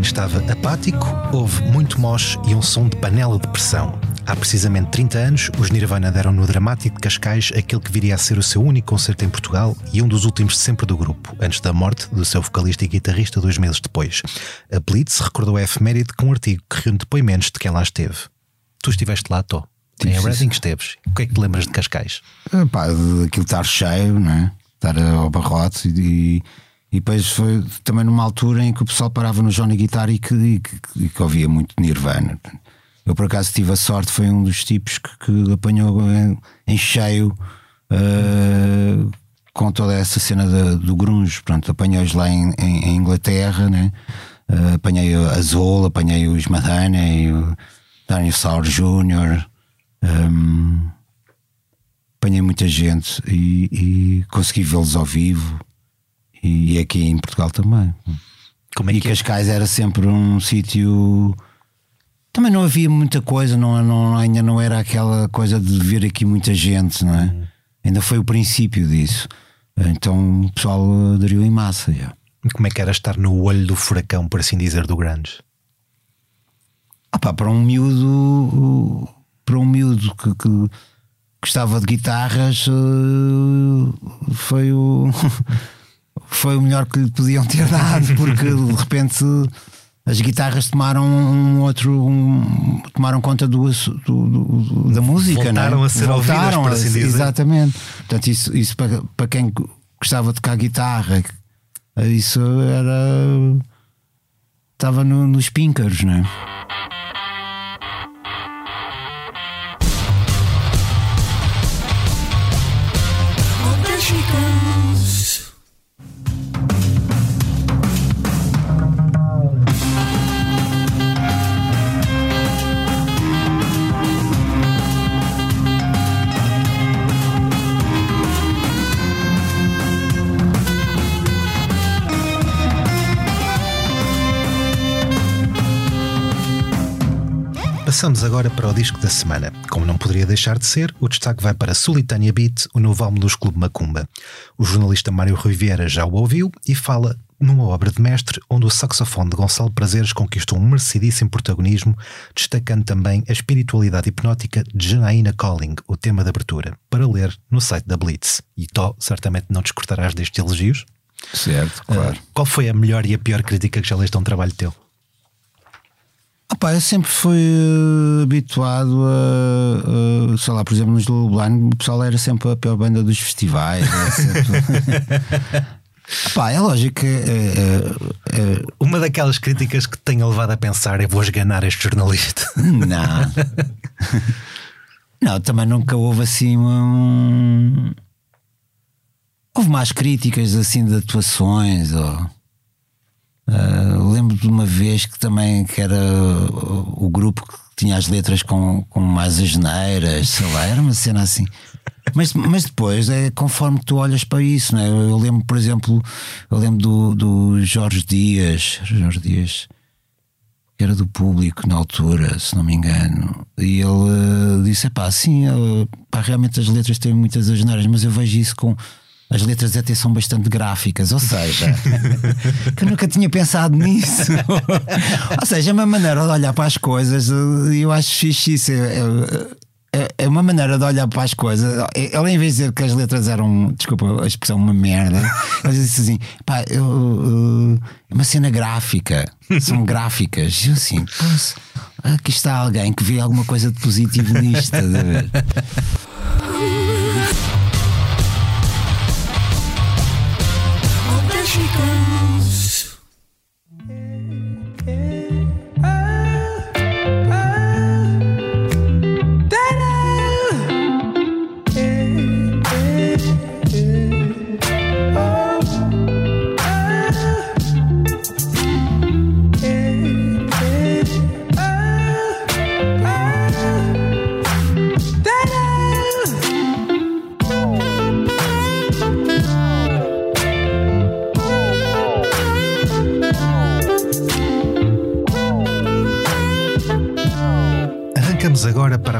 Estava apático, houve muito moche e um som de panela de pressão. Há precisamente 30 anos, os Nirvana deram no dramático de Cascais aquele que viria a ser o seu único concerto em Portugal e um dos últimos sempre do grupo, antes da morte do seu vocalista e guitarrista dois meses depois. A Blitz recordou a efeméride com um artigo que reúne depoimentos de quem lá esteve. Tu estiveste lá, Tó. Em Reading esteves. O que é que te lembras de Cascais? Pá, aquilo estar cheio, não é? Estar ao barrote e e depois foi também numa altura em que o pessoal parava no Johnny Guitar e que, e que, e que ouvia muito Nirvana. Eu por acaso tive a sorte, foi um dos tipos que, que apanhou em, em cheio uh, com toda essa cena de, do grunge. Pronto, apanhei-os lá em, em, em, Inglaterra, né? Uh, apanhei a Zola, apanhei os Madonna, o Daniel Sauer Jr. Um, apanhei muita gente e, e consegui vê-los ao vivo e aqui em Portugal também. Como é e é? Cascais é? era sempre um sítio. Também não havia muita coisa, não, não, ainda não era aquela coisa de ver aqui muita gente, não é? Uhum. Ainda foi o princípio disso. Então o pessoal aderiu em massa. Já. Como é que era estar no olho do furacão, por assim dizer, do Grandes? Ah pá, para um miúdo, para um miúdo que, que gostava de guitarras, eh, foi o. foi o melhor que lhe podiam ter dado, porque de repente as guitarras tomaram um outro um, tomaram conta do, do, do da música voltaram não é? a ser Voltaram ouvidas, assim exatamente portanto isso, isso para, para quem gostava de tocar guitarra isso era estava no, nos píncaros não é? Passamos agora para o disco da semana. Como não poderia deixar de ser, o destaque vai para Solitânia Beat, o novo álbum dos Clube Macumba. O jornalista Mário Rui Vieira já o ouviu e fala numa obra de mestre onde o saxofone de Gonçalo Prazeres conquistou um merecidíssimo protagonismo, destacando também a espiritualidade hipnótica de Janaína Calling, o tema de abertura, para ler no site da Blitz. E Tó, certamente não descortarás destes elogios. Certo, claro. Uh, qual foi a melhor e a pior crítica que já leste a um trabalho teu? Opa, eu sempre fui uh, habituado a, uh, sei lá, por exemplo, nos Blind, o pessoal era sempre a pior banda dos festivais. Sempre... Pá, é lógico que. É, é, é... Uma daquelas críticas que tenho levado a pensar é vou esganar este jornalista. Não. não, também nunca houve assim um. Houve mais críticas assim de atuações. Ou... Uh, lembro de uma vez que também que era o, grupo que tinha as letras com, com mais asneiras, sei lá, era uma cena assim. Mas, mas depois é conforme tu olhas para isso, não é? Eu lembro, por exemplo, eu lembro do, do Jorge Dias, Jorge Dias, que era do público na altura, se não me engano, e ele uh, disse: pá, sim, pá, realmente as letras têm muitas asneiras, mas eu vejo isso com. As letras até são bastante gráficas, ou seja, que eu nunca tinha pensado nisso. ou seja, é uma maneira de olhar para as coisas, eh, eu acho fixe isso. É, é, é, é uma maneira de olhar para as coisas. Ele, em vez de dizer que as letras eram, desculpa a expressão, uma merda, ele disse assim: pá, eu, eu, é uma cena gráfica, são gráficas. E eu assim, aqui está alguém que vê alguma coisa de positivo nisto, estás a ver?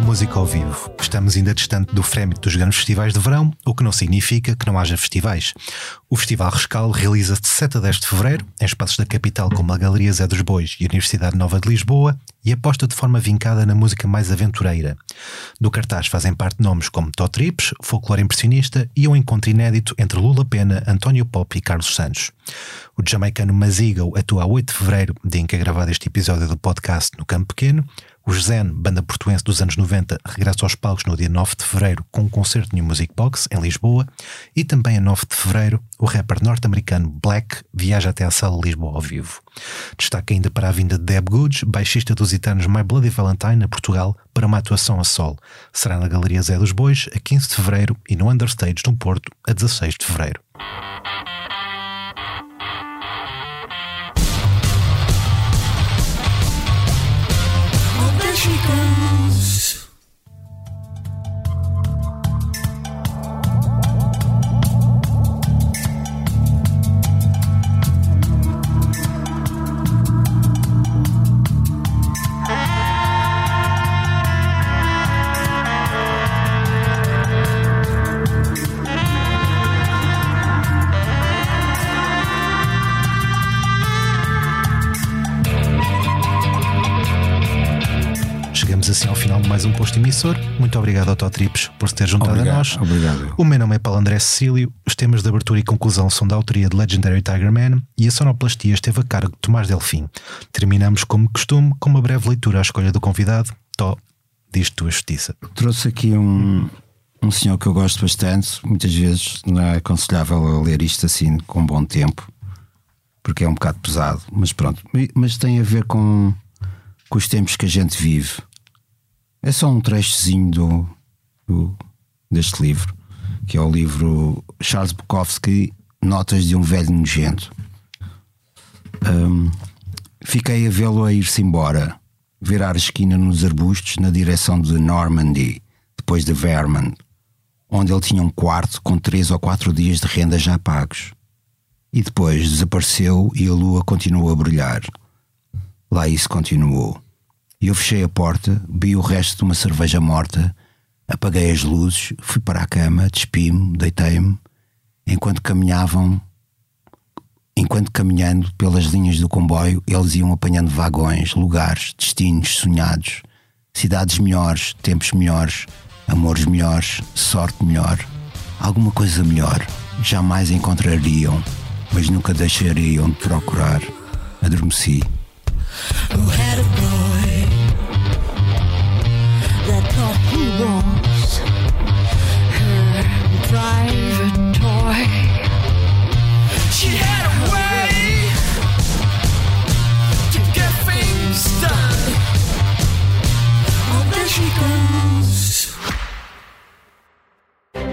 música ao vivo. Estamos ainda distante do frémito dos grandes festivais de verão, o que não significa que não haja festivais. O Festival Rescal realiza-se de 7 a 10 de fevereiro, em espaços da capital como a Galeria Zé dos Bois e a Universidade Nova de Lisboa, e aposta de forma vincada na música mais aventureira. Do cartaz fazem parte nomes como Tó Trips, Folclore Impressionista e um encontro inédito entre Lula Pena, António Pop e Carlos Santos. O jamaicano Mazigo atua a 8 de fevereiro, dia em que é gravado este episódio do podcast no Campo Pequeno. O Zen, banda portuense dos anos 90, regressa aos palcos no dia 9 de fevereiro com um concerto no Music Box, em Lisboa. E também a 9 de fevereiro, o rapper norte-americano Black viaja até à sala Lisboa ao vivo. Destaca ainda para a vinda de Deb Goods, baixista dos itanos My Bloody Valentine, a Portugal, para uma atuação a sol. Será na Galeria Zé dos Bois, a 15 de fevereiro, e no Understage, no Porto, a 16 de fevereiro. Assim ao mais um posto emissor. Muito obrigado, Autotrips, por se ter juntado obrigado, a nós. Obrigado. O meu nome é Paulo André Cecílio. Os temas de abertura e conclusão são da autoria de Legendary Tiger Man e a sonoplastia esteve a cargo de Tomás Delfim. Terminamos, como costume, com uma breve leitura à escolha do convidado. Tó, diz tua justiça. Trouxe aqui um, um senhor que eu gosto bastante. Muitas vezes não é aconselhável ler isto assim com bom tempo, porque é um bocado pesado, mas pronto. Mas tem a ver com, com os tempos que a gente vive. É só um trechozinho do, do, deste livro, que é o livro Charles Bukowski, Notas de um Velho Nojento. Um, fiquei a vê-lo a ir-se embora, virar a esquina nos arbustos na direção de Normandy, depois de Vermont, onde ele tinha um quarto com três ou quatro dias de renda já pagos. E depois desapareceu e a lua continuou a brilhar. Lá isso continuou. E eu fechei a porta, bebi o resto de uma cerveja morta, apaguei as luzes, fui para a cama, despi-me, deitei-me, enquanto caminhavam, enquanto caminhando pelas linhas do comboio, eles iam apanhando vagões, lugares, destinos sonhados, cidades melhores, tempos melhores, amores melhores, sorte melhor, alguma coisa melhor. Jamais encontrariam, mas nunca deixariam de procurar. Adormeci. Was her private toy. She